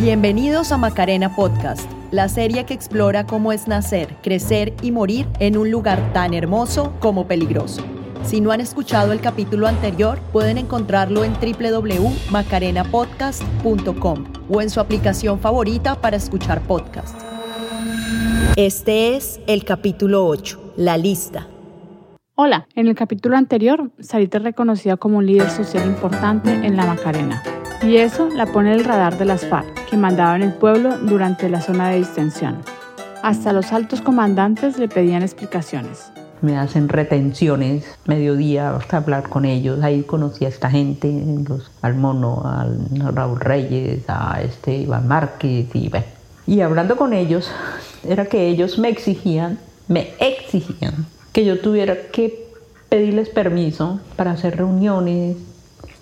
Bienvenidos a Macarena Podcast, la serie que explora cómo es nacer, crecer y morir en un lugar tan hermoso como peligroso. Si no han escuchado el capítulo anterior, pueden encontrarlo en www.macarenapodcast.com o en su aplicación favorita para escuchar podcast. Este es el capítulo 8, La lista. Hola, en el capítulo anterior, Sarita es reconocida como un líder social importante en la Macarena. Y eso la pone el radar de las FARC, que mandaban el pueblo durante la zona de distensión. Hasta los altos comandantes le pedían explicaciones me hacen retenciones, mediodía, hasta hablar con ellos. Ahí conocí a esta gente, los, al Mono, al Raúl Reyes, a este Iván Márquez y. Y hablando con ellos, era que ellos me exigían, me exigían que yo tuviera que pedirles permiso para hacer reuniones,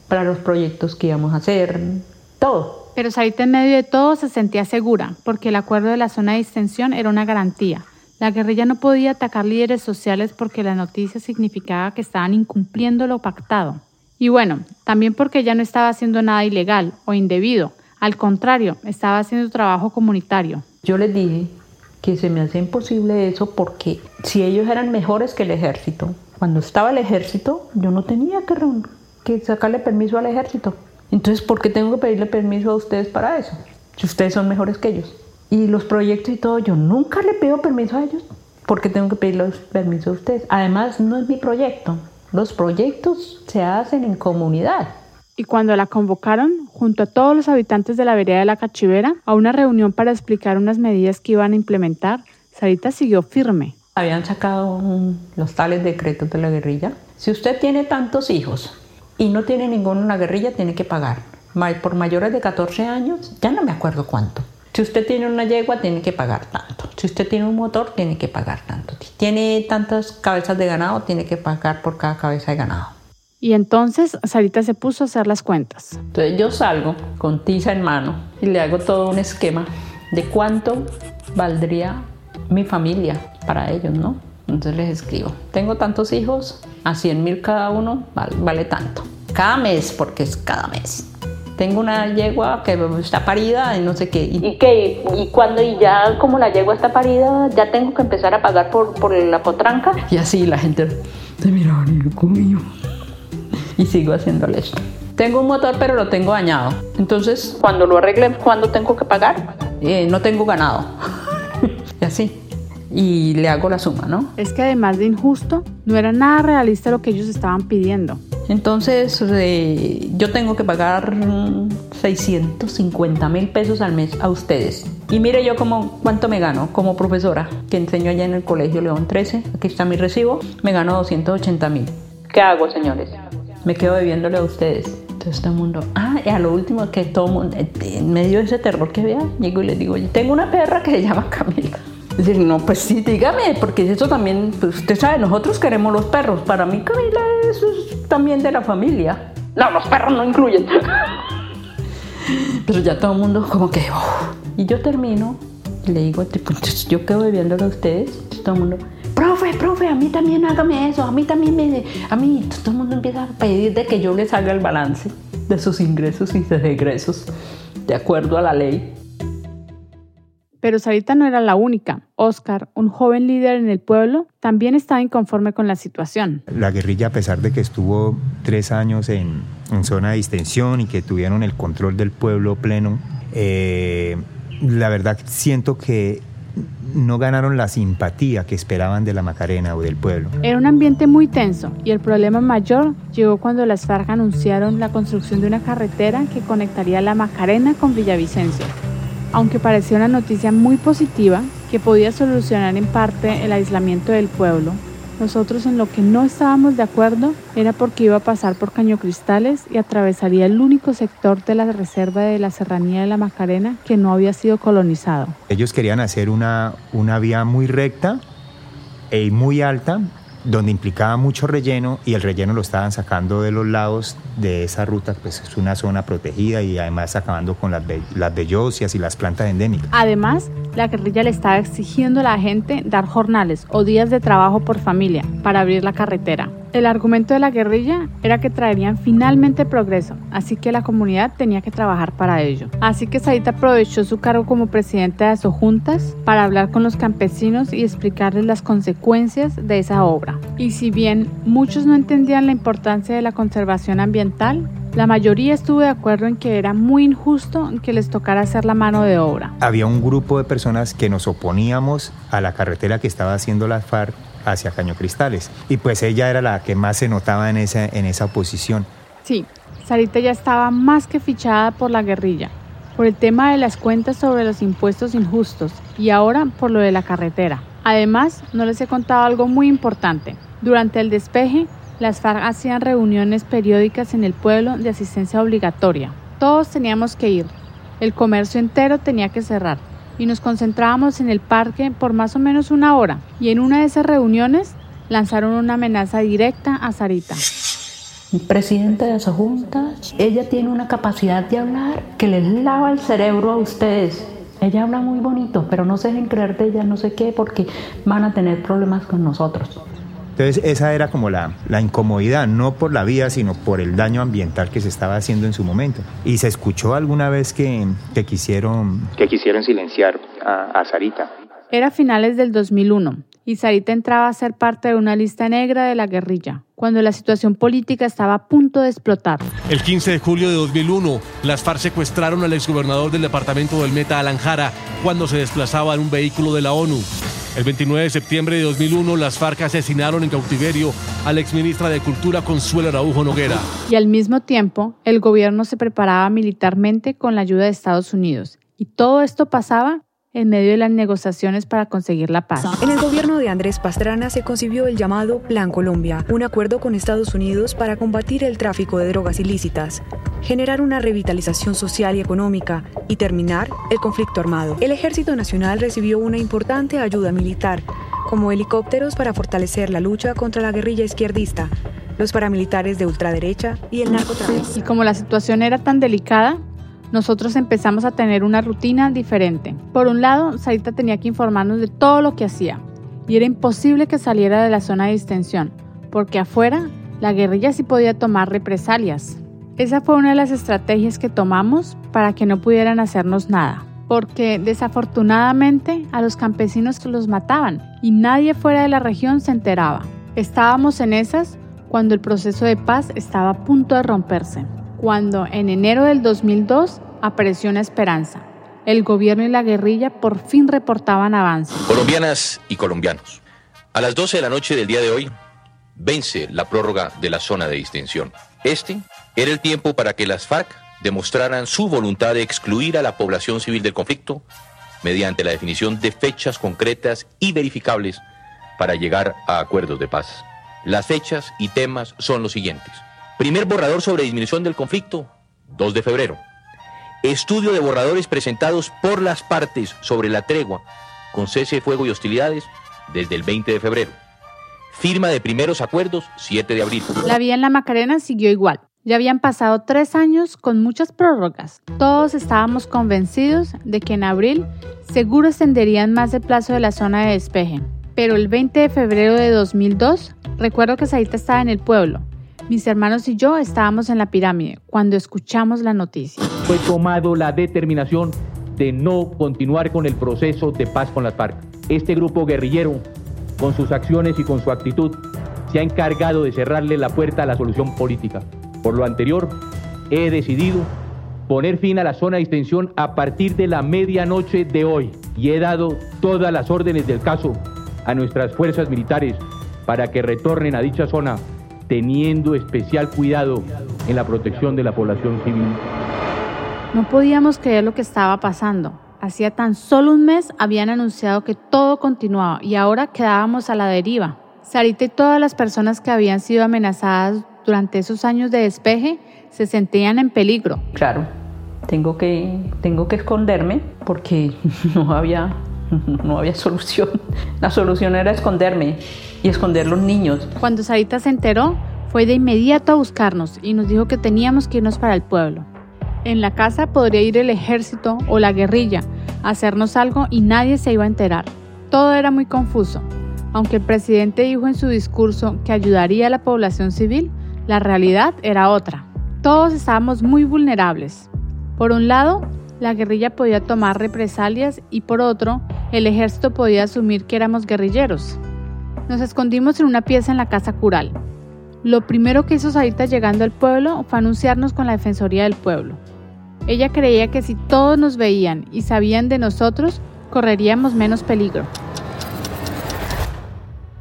para los proyectos que íbamos a hacer, todo. Pero Sarita en medio de todo se sentía segura, porque el acuerdo de la zona de distensión era una garantía la guerrilla no podía atacar líderes sociales porque la noticia significaba que estaban incumpliendo lo pactado. Y bueno, también porque ella no estaba haciendo nada ilegal o indebido. Al contrario, estaba haciendo trabajo comunitario. Yo les dije que se me hacía imposible eso porque si ellos eran mejores que el ejército, cuando estaba el ejército, yo no tenía que, que sacarle permiso al ejército. Entonces, ¿por qué tengo que pedirle permiso a ustedes para eso? Si ustedes son mejores que ellos. Y los proyectos y todo, yo nunca le pido permiso a ellos porque tengo que pedirles permiso a ustedes. Además, no es mi proyecto. Los proyectos se hacen en comunidad. Y cuando la convocaron, junto a todos los habitantes de la vereda de la Cachivera, a una reunión para explicar unas medidas que iban a implementar, Sarita siguió firme. Habían sacado los tales decretos de la guerrilla. Si usted tiene tantos hijos y no tiene ninguno en la guerrilla, tiene que pagar. Por mayores de 14 años, ya no me acuerdo cuánto si usted tiene una yegua, tiene que pagar tanto. Si usted tiene un motor, tiene que pagar tanto. Si tiene tantas cabezas de ganado, tiene que pagar por cada cabeza de ganado. Y entonces Sarita se puso a hacer las cuentas. Entonces yo salgo con tiza en mano y le hago todo un esquema de cuánto valdría mi familia para ellos, ¿no? Entonces les escribo, tengo tantos hijos, a 100 mil cada uno, vale, vale tanto. Cada mes, porque es cada mes tengo una yegua que está parida y no sé qué. ¿Y, qué? ¿Y cuando y ya como la yegua está parida, ya tengo que empezar a pagar por, por la potranca? Y así la gente se mira conmigo. Y sigo haciéndole esto. Tengo un motor pero lo tengo dañado. Entonces, cuando lo arregle, ¿cuándo tengo que pagar? Eh, no tengo ganado. y así y le hago la suma, ¿no? Es que además de injusto, no era nada realista lo que ellos estaban pidiendo. Entonces, eh, yo tengo que pagar 650 mil pesos al mes a ustedes. Y mire yo como, cuánto me gano como profesora, que enseño allá en el Colegio León 13. Aquí está mi recibo. Me gano 280 mil. ¿Qué hago, señores? Me quedo debiéndole a ustedes. Entonces todo el mundo, ah, y a lo último que todo el mundo, en medio de ese terror que había, llego y les digo, tengo una perra que se llama Camila. Decir, no, pues sí, dígame, porque eso también, pues usted sabe, nosotros queremos los perros. Para mí Camila eso es también de la familia. No, los perros no incluyen. Pero ya todo el mundo como que... Oh". Y yo termino y le digo, yo quedo bebiéndolo a ustedes. Todo el mundo, profe, profe, a mí también hágame eso, a mí también me... A mí, todo el mundo empieza a pedir que yo les haga el balance de sus ingresos y sus egresos de acuerdo a la ley. Pero Sarita no era la única. Oscar, un joven líder en el pueblo, también estaba inconforme con la situación. La guerrilla, a pesar de que estuvo tres años en, zona de distensión y que tuvieron el control del pueblo pleno, eh, la verdad siento que no ganaron la simpatía que esperaban de la Macarena o del pueblo. Era un ambiente muy tenso y el problema mayor llegó cuando las FARC anunciaron la construcción de una carretera que conectaría la Macarena con Villavicencio aunque parecía una noticia muy positiva que podía solucionar en parte el aislamiento del pueblo, nosotros en lo que no estábamos de acuerdo era porque iba a pasar por Caño Cristales y atravesaría el único sector de la reserva de la Serranía de la Macarena que no había sido colonizado. Ellos querían hacer una, una vía muy recta y muy alta donde implicaba mucho relleno y el relleno lo estaban sacando de los lados de esa ruta, pues es una zona protegida y además acabando con las, las y las plantas endémicas. Además, la guerrilla le estaba exigiendo a la gente dar jornales o días de trabajo por familia para abrir la carretera. El argumento de la guerrilla era que traerían finalmente progreso, así que la comunidad tenía que trabajar para ello. Así que Sarita aprovechó su cargo como presidente de Asojuntas para hablar con los campesinos y explicarles las consecuencias de esa obra. Y si bien muchos no entendían la importancia de la conservación ambiental, la mayoría estuvo de acuerdo en que era muy injusto que les tocara hacer la mano de obra. Había un grupo de personas que nos oponíamos a la carretera que estaba haciendo la FARC hacia Caño Cristales. Y pues ella era la que más se notaba en esa, en esa oposición. Sí, Sarita ya estaba más que fichada por la guerrilla, por el tema de las cuentas sobre los impuestos injustos y ahora por lo de la carretera. Además, no les he contado algo muy importante. Durante el despeje, las FARC hacían reuniones periódicas en el pueblo de asistencia obligatoria. Todos teníamos que ir. El comercio entero tenía que cerrar y nos concentrábamos en el parque por más o menos una hora. Y en una de esas reuniones lanzaron una amenaza directa a Sarita. Presidenta de esa junta, ella tiene una capacidad de hablar que les lava el cerebro a ustedes. Ella habla muy bonito, pero no se dejen creer de ella no sé qué porque van a tener problemas con nosotros. Entonces esa era como la, la, incomodidad, no por la vía, sino por el daño ambiental que se estaba haciendo en su momento. ¿Y se escuchó alguna vez que, que quisieron, que quisieron silenciar a, a Sarita? Era finales del 2001 y Sarita entraba a ser parte de una lista negra de la guerrilla, cuando la situación política estaba a punto de explotar. El 15 de julio de 2001, las FARC secuestraron al exgobernador del departamento del Meta, Alan Jara, cuando se desplazaba en un vehículo de la ONU. El 29 de septiembre de 2001, las FARC asesinaron en cautiverio a la exministra de Cultura Consuelo Araujo Noguera. Y al mismo tiempo, el gobierno se preparaba militarmente con la ayuda de Estados Unidos. Y todo esto pasaba en medio de las negociaciones para conseguir la paz. En el gobierno de Andrés Pastrana se concibió el llamado Plan Colombia, un acuerdo con Estados Unidos para combatir el tráfico de drogas ilícitas, generar una revitalización social y económica y terminar el conflicto armado. El Ejército Nacional recibió una importante ayuda militar, como helicópteros para fortalecer la lucha contra la guerrilla izquierdista, los paramilitares de ultraderecha y el narcotráfico. Y como la situación era tan delicada, nosotros empezamos a tener una rutina diferente. Por un lado, Sarita tenía que informarnos de todo lo que hacía, y era imposible que saliera de la zona de distensión, porque afuera la guerrilla sí podía tomar represalias. Esa fue una de las estrategias que tomamos para que no pudieran hacernos nada, porque desafortunadamente a los campesinos los mataban y nadie fuera de la región se enteraba. Estábamos en esas cuando el proceso de paz estaba a punto de romperse cuando en enero del 2002 apareció una esperanza. El gobierno y la guerrilla por fin reportaban avances. Colombianas y colombianos, a las 12 de la noche del día de hoy vence la prórroga de la zona de distensión. Este era el tiempo para que las FARC demostraran su voluntad de excluir a la población civil del conflicto mediante la definición de fechas concretas y verificables para llegar a acuerdos de paz. Las fechas y temas son los siguientes. Primer borrador sobre disminución del conflicto, 2 de febrero. Estudio de borradores presentados por las partes sobre la tregua con cese de fuego y hostilidades desde el 20 de febrero. Firma de primeros acuerdos, 7 de abril. La vía en la Macarena siguió igual. Ya habían pasado tres años con muchas prórrogas. Todos estábamos convencidos de que en abril seguro extenderían más el plazo de la zona de despeje. Pero el 20 de febrero de 2002, recuerdo que Saita estaba en el pueblo mis hermanos y yo estábamos en la pirámide cuando escuchamos la noticia. Fue tomado la determinación de no continuar con el proceso de paz con las FARC. Este grupo guerrillero, con sus acciones y con su actitud, se ha encargado de cerrarle la puerta a la solución política. Por lo anterior, he decidido poner fin a la zona de extensión a partir de la medianoche de hoy y he dado todas las órdenes del caso a nuestras fuerzas militares para que retornen a dicha zona teniendo especial cuidado en la protección de la población civil. No podíamos creer lo que estaba pasando. Hacía tan solo un mes habían anunciado que todo continuaba y ahora quedábamos a la deriva. Sarita y todas las personas que habían sido amenazadas durante esos años de despeje se sentían en peligro. Claro, tengo que, tengo que esconderme porque no había, no había solución. La solución era esconderme y esconder los niños. Cuando Sarita se enteró, fue de inmediato a buscarnos y nos dijo que teníamos que irnos para el pueblo. En la casa podría ir el ejército o la guerrilla a hacernos algo y nadie se iba a enterar. Todo era muy confuso. Aunque el presidente dijo en su discurso que ayudaría a la población civil, la realidad era otra. Todos estábamos muy vulnerables. Por un lado, la guerrilla podía tomar represalias y por otro, el ejército podía asumir que éramos guerrilleros. Nos escondimos en una pieza en la casa cural. Lo primero que hizo Sarita llegando al pueblo fue anunciarnos con la Defensoría del Pueblo. Ella creía que si todos nos veían y sabían de nosotros, correríamos menos peligro.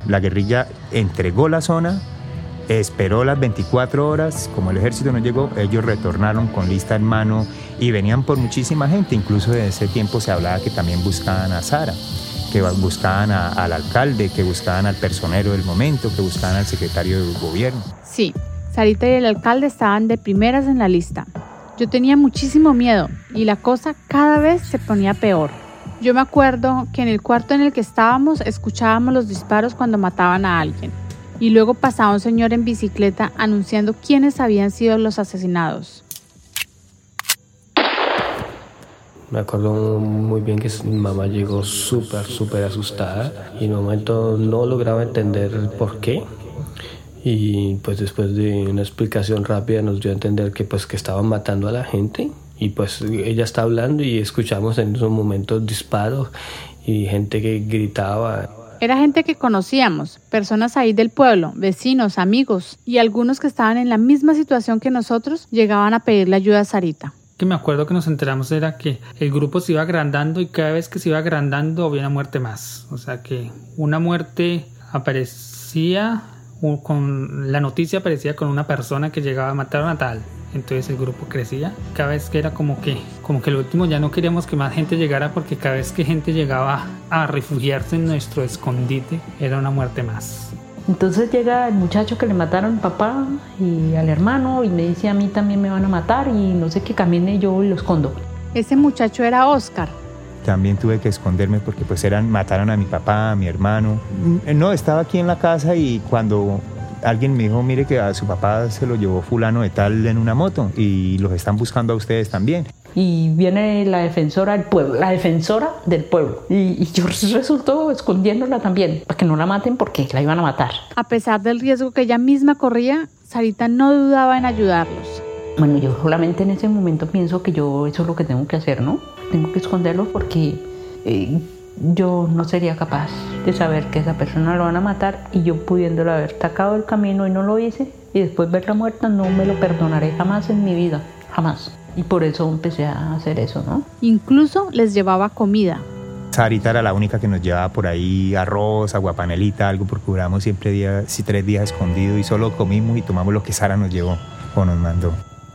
La guerrilla entregó la zona, esperó las 24 horas, como el ejército no llegó, ellos retornaron con lista en mano y venían por muchísima gente, incluso en ese tiempo se hablaba que también buscaban a Sara, que buscaban al alcalde, que buscaban al personero del momento, que buscaban al secretario del gobierno. Sí, Sarita y el alcalde estaban de primeras en la lista. Yo tenía muchísimo miedo y la cosa cada vez se ponía peor. Yo me acuerdo que en el cuarto en el que estábamos escuchábamos los disparos cuando mataban a alguien y luego pasaba un señor en bicicleta anunciando quiénes habían sido los asesinados. Me acuerdo muy bien que mi mamá llegó súper, súper asustada y en un momento no lograba entender por qué. Y pues después de una explicación rápida nos dio a entender que pues que estaban matando a la gente y pues ella está hablando y escuchamos en esos momentos disparos y gente que gritaba. Era gente que conocíamos, personas ahí del pueblo, vecinos, amigos y algunos que estaban en la misma situación que nosotros llegaban a pedirle ayuda a Sarita. Que me acuerdo que nos enteramos era que el grupo se iba agrandando y cada vez que se iba agrandando había una muerte más. O sea que una muerte aparecía con la noticia aparecía con una persona que llegaba a matar a tal entonces el grupo crecía. Cada vez que era como que, como que el último ya no queríamos que más gente llegara porque cada vez que gente llegaba a refugiarse en nuestro escondite era una muerte más. Entonces llega el muchacho que le mataron al papá y al hermano y me dice a mí también me van a matar y no sé qué camine yo y lo escondo. Ese muchacho era Oscar. También tuve que esconderme porque pues eran mataron a mi papá, a mi hermano. No, estaba aquí en la casa y cuando alguien me dijo, mire que a su papá se lo llevó fulano de tal en una moto y los están buscando a ustedes también. Y viene la defensora del pueblo, la defensora del pueblo. Y, yo resultó escondiéndola también, para que no la maten porque la iban a matar. A pesar del riesgo que ella misma corría, Sarita no dudaba en ayudarlos. Bueno, yo solamente en ese momento pienso que yo eso es lo que tengo que hacer, ¿no? Tengo que esconderlo porque... Eh, yo no sería capaz de saber que esa persona lo van a matar y yo pudiéndolo haber sacado el camino y no lo hice y después verla muerta no me lo perdonaré jamás en mi vida, jamás. Y por eso empecé a hacer eso, ¿no? Incluso les llevaba comida. Sarita era la única que nos llevaba por ahí arroz, aguapanelita, algo, porque duramos siempre días, tres días escondidos y solo comimos y tomamos lo que Sara nos llevó o nos mandó.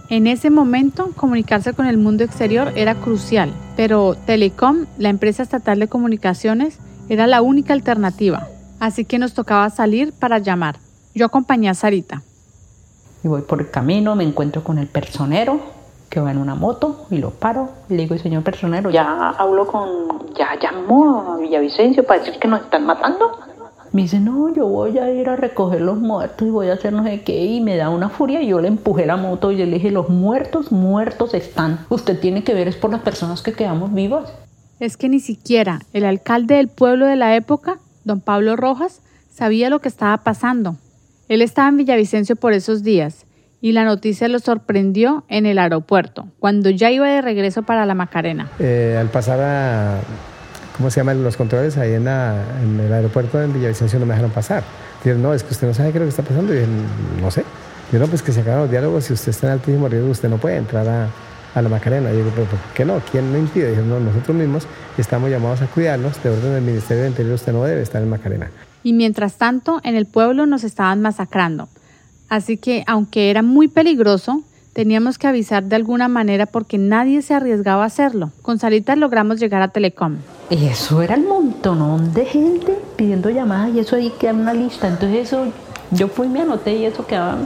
En ese momento, comunicarse con el mundo exterior era crucial, pero Telecom, la empresa estatal de comunicaciones, era la única alternativa, así que nos tocaba salir para llamar. Yo acompañé a Sarita. Y voy por el camino, me encuentro con el personero que va en una moto y lo paro le digo, señor personero, ya hablo con, ya llamó a Villavicencio para decir que nos están matando. Me dice, no, yo voy a ir a recoger los muertos y voy a hacer no sé qué. Y me da una furia y yo le empujé la moto y le dije, los muertos, muertos están. Usted tiene que ver es por las personas que quedamos vivas. Es que ni siquiera el alcalde del pueblo de la época, don Pablo Rojas, sabía lo que estaba pasando. Él estaba en Villavicencio por esos días y la noticia lo sorprendió en el aeropuerto, cuando ya iba de regreso para la Macarena. Eh, al pasar a ¿cómo se llaman los controles ahí en, el aeropuerto de Villavicencio no me dejaron pasar. Dijeron, no, es que usted no sabe qué es lo que está pasando. Y dije, no sé. Y no, pues que se acaban los diálogos, si usted está en altísimo riesgo, usted no puede entrar a, a la Macarena. Y yo digo, pero ¿por qué no? ¿Quién no impide? Dijeron, no, nosotros mismos estamos llamados a cuidarnos. De orden del Ministerio del Interior, usted no debe estar en Macarena. Y mientras tanto, en el pueblo nos estaban masacrando. Así que, aunque era muy peligroso, Teníamos que avisar de alguna manera porque nadie se arriesgaba a hacerlo. Con Sarita logramos llegar a Telecom. Eso era el montonón de gente pidiendo llamadas y eso ahí queda una lista. Entonces eso, yo fui, me anoté y eso quedaba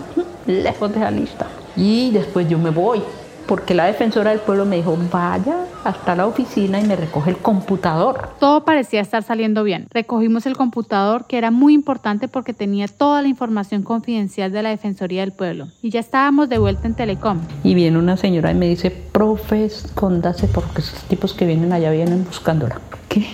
lejos de la lista. Y después yo me voy porque la defensora del pueblo me dijo, vaya hasta la oficina y me recoge el computador. Todo parecía estar saliendo bien. Recogimos el computador, que era muy importante porque tenía toda la información confidencial de la Defensoría del Pueblo. Y ya estábamos de vuelta en Telecom. Y viene una señora y me dice, profe, escóndase porque esos tipos que vienen allá vienen buscándola. ¿Qué?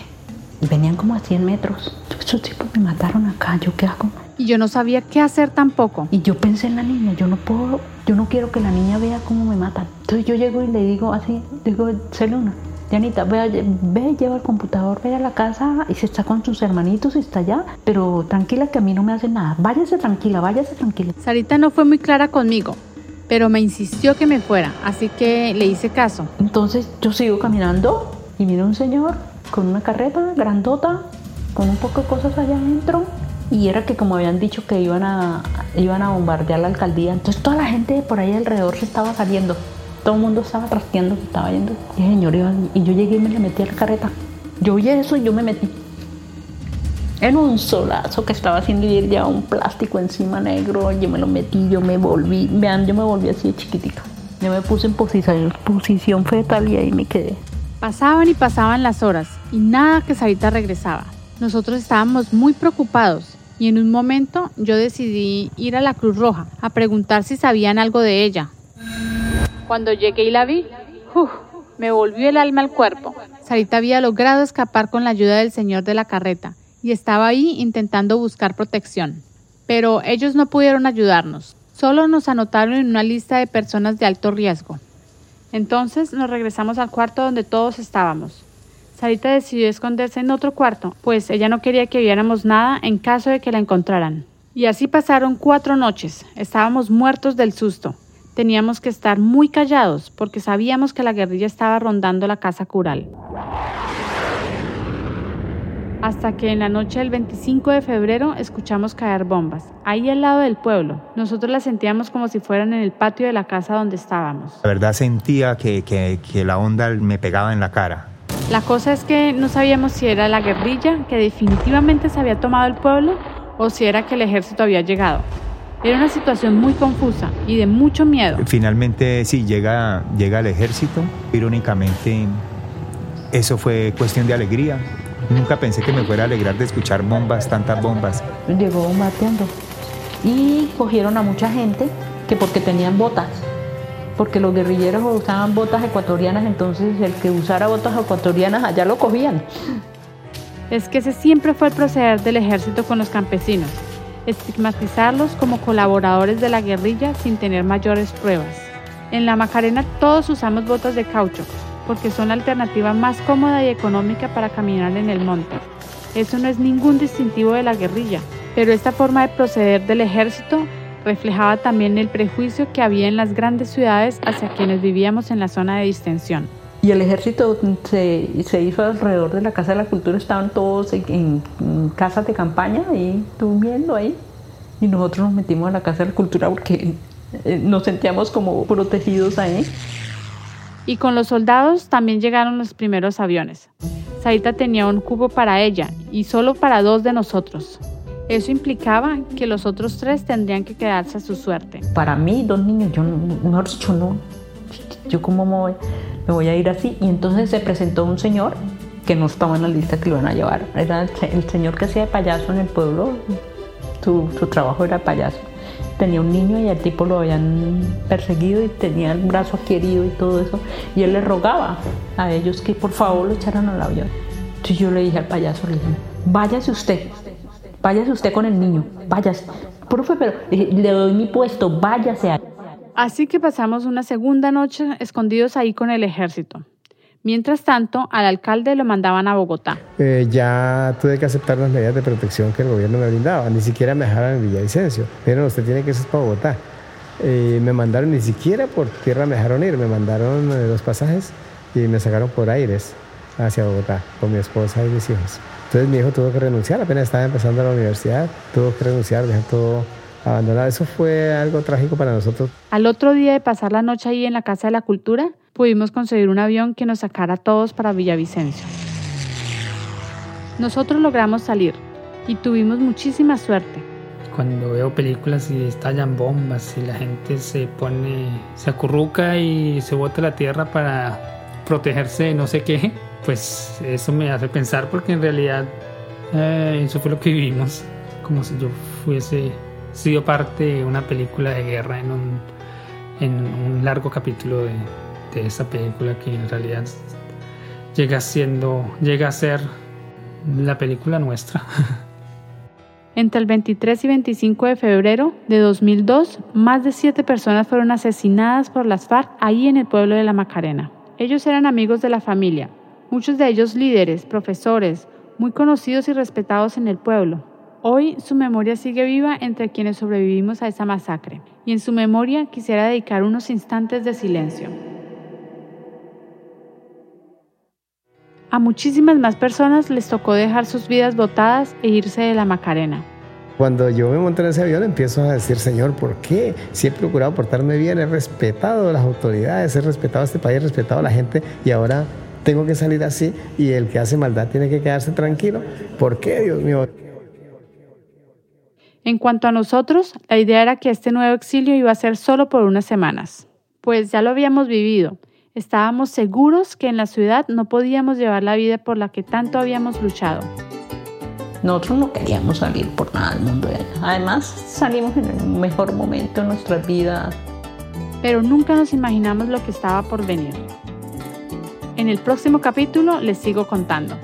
venían como a 100 metros. Esos tipos me mataron acá, ¿yo qué hago? Y yo no sabía qué hacer tampoco. Y yo pensé en la niña, yo no puedo, yo no quiero que la niña vea cómo me matan. Entonces yo llego y le digo así, digo, Celuna, Janita, ve, ve, lleva el computador, ve a la casa y se está con sus hermanitos y está allá, pero tranquila que a mí no me hace nada. Váyase tranquila, váyase tranquila. Sarita no fue muy clara conmigo, pero me insistió que me fuera, así que le hice caso. Entonces yo sigo caminando y viene un señor con una carreta grandota, con un poco de cosas allá adentro. Y era que como habían dicho que iban a, iban a bombardear la alcaldía, entonces toda la gente por ahí alrededor se estaba saliendo. Todo el mundo estaba trasteando, estaba yendo. Y el y yo llegué y me le metí a la carreta. Yo oí eso y yo me metí. En un solazo que estaba haciendo y llevaba un plástico encima negro. Yo me lo metí, yo me volví. Vean, yo me volví así de chiquitita. Yo me puse en posición, posición fetal y ahí me quedé. Pasaban y pasaban las horas y nada que Sarita regresaba. Nosotros estábamos muy preocupados y en un momento yo decidí ir a la Cruz Roja a preguntar si sabían algo de ella. Cuando llegué y la vi, me volvió el alma al cuerpo. Sarita había logrado escapar con la ayuda del señor de la carreta y estaba ahí intentando buscar protección. Pero ellos no pudieron ayudarnos, solo nos anotaron en una lista de personas de alto riesgo. Entonces nos regresamos al cuarto donde todos estábamos. Sarita decidió esconderse en otro cuarto, pues ella no quería que viéramos nada en caso de que la encontraran. Y así pasaron cuatro noches. Estábamos muertos del susto. Teníamos que estar muy callados porque sabíamos que la guerrilla estaba rondando la casa cural. Hasta que en la noche del 25 de febrero escuchamos caer bombas, ahí al lado del pueblo. Nosotros las sentíamos como si fueran en el patio de la casa donde estábamos. La verdad sentía que, que, que la onda me pegaba en la cara. La cosa es que no sabíamos si era la guerrilla que definitivamente se había tomado el pueblo o si era que el ejército había llegado. Era una situación muy confusa y de mucho miedo. Finalmente sí, llega, llega el ejército. Irónicamente, eso fue cuestión de alegría. Nunca pensé que me fuera a alegrar de escuchar bombas, tantas bombas. Llegó bombardeando y cogieron a mucha gente que porque tenían botas, porque los guerrilleros usaban botas ecuatorianas, entonces el que usara botas ecuatorianas allá lo cogían. Es que ese siempre fue el proceder del ejército con los campesinos, estigmatizarlos como colaboradores de la guerrilla sin tener mayores pruebas. En la Macarena todos usamos botas de caucho, porque son la alternativa más cómoda y económica para caminar en el monte. Eso no es ningún distintivo de la guerrilla, pero esta forma de proceder del ejército reflejaba también el prejuicio que había en las grandes ciudades hacia quienes vivíamos en la zona de distensión. Y el ejército se, se hizo alrededor de la Casa de la Cultura, estaban todos en, en casas de campaña y durmiendo ahí. Y nosotros nos metimos a la Casa de la Cultura porque eh, nos sentíamos como protegidos ahí. Y con los soldados también llegaron los primeros aviones. Sarita tenía un cubo para ella y solo para dos de nosotros. Eso implicaba que los otros tres tendrían que quedarse a su suerte. Para mí, dos niños, yo, mejor dicho, no. Yo como me voy, me voy a ir así. Y entonces se presentó un señor que no estaba en la lista que lo iban a llevar. Era el, señor que hacía de payaso en el pueblo. Su, su trabajo era payaso tenía un niño y al tipo lo habían perseguido y tenía el brazo aquí herido y todo eso. Y él le rogaba a ellos que por favor lo echaran al avión. Entonces yo le dije al payaso, le dije, váyase usted, váyase usted con el niño, váyase. Profe, pero le doy mi puesto, váyase. Así que pasamos una segunda noche escondidos ahí con el ejército. Mientras tanto, al alcalde lo mandaban a Bogotá. Eh, ya tuve que aceptar las medidas de protección que el gobierno me brindaba. Ni siquiera me dejaron en Villavicencio. Pero usted tiene que irse para Bogotá. Eh, me mandaron, ni siquiera por tierra me dejaron ir. Me mandaron eh, los pasajes y me sacaron por aires hacia Bogotá con mi esposa y mis hijos. Entonces mi hijo tuvo que renunciar. Apenas estaba empezando la universidad. Tuvo que renunciar, dejar todo abandonado. Eso fue algo trágico para nosotros. Al otro día de pasar la noche ahí en la Casa de la Cultura, pudimos conseguir un avión que nos sacara a todos para Villavicencio. Nosotros logramos salir y tuvimos muchísima suerte. Cuando veo películas y estallan bombas y la gente se pone, se acurruca y se bota a la tierra para protegerse de no sé qué, pues eso me hace pensar porque en realidad eh, eso fue lo que vivimos, como si yo fuese sido parte de una película de guerra en un, largo capítulo de, de esa película que en realidad llega siendo llega a ser la película nuestra. Entre el 23 y 25 de febrero de 2002, más de siete personas fueron asesinadas por las FARC ahí en el pueblo de La Macarena. Ellos eran amigos de la familia, muchos de ellos líderes, profesores, muy conocidos y respetados en el pueblo. Hoy su memoria sigue viva entre quienes sobrevivimos a esa masacre, y en su memoria quisiera dedicar unos instantes de silencio. A muchísimas más personas les tocó dejar sus vidas botadas e irse de la Macarena. Cuando yo me monté en ese avión empiezo a decir, Señor, ¿por qué? Si he procurado portarme bien, he respetado a las autoridades, he respetado a este país, he respetado a la gente y ahora tengo que salir así y el que hace maldad tiene que quedarse tranquilo. ¿Por qué, Dios mío? En cuanto a nosotros, la idea era que este nuevo exilio iba a ser solo por unas semanas, pues ya lo habíamos vivido Estábamos seguros que en la ciudad no podíamos llevar la vida por la que tanto habíamos luchado. Nosotros no queríamos salir por nada del mundo. Además, salimos en el mejor momento de nuestra vida. Pero nunca nos imaginamos lo que estaba por venir. En el próximo capítulo les sigo contando.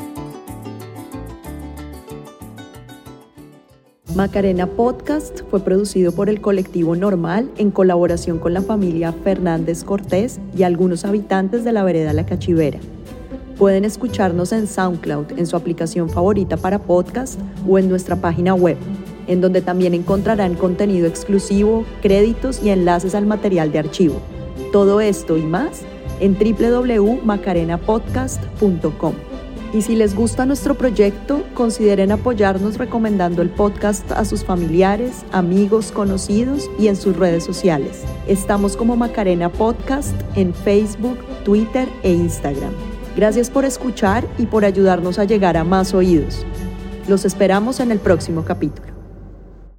Macarena Podcast fue producido por el colectivo Normal en colaboración con la familia Fernández Cortés y algunos habitantes de la vereda La Cachivera. Pueden escucharnos en SoundCloud, en su aplicación favorita para podcast o en nuestra página web, en donde también encontrarán contenido exclusivo, créditos y enlaces al material de archivo. Todo esto y más en www.macarenapodcast.com. Y si les gusta nuestro proyecto, consideren apoyarnos recomendando el podcast a sus familiares, amigos, conocidos y en sus redes sociales. Estamos como Macarena Podcast en Facebook, Twitter e Instagram. Gracias por escuchar y por ayudarnos a llegar a más oídos. Los esperamos en el próximo capítulo.